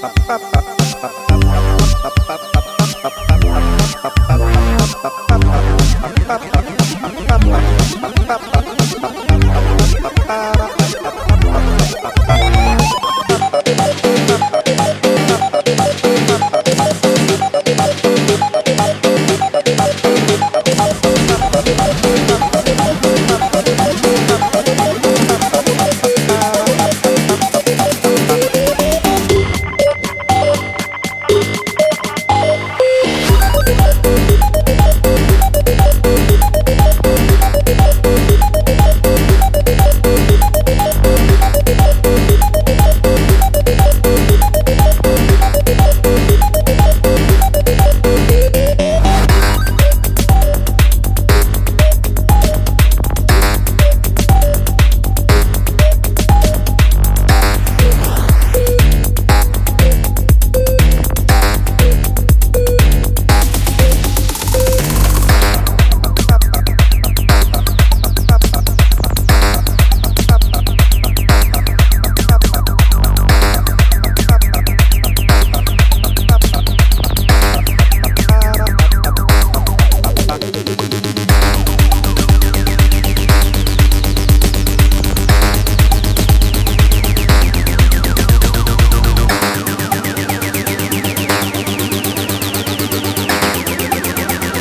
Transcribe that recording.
Bye.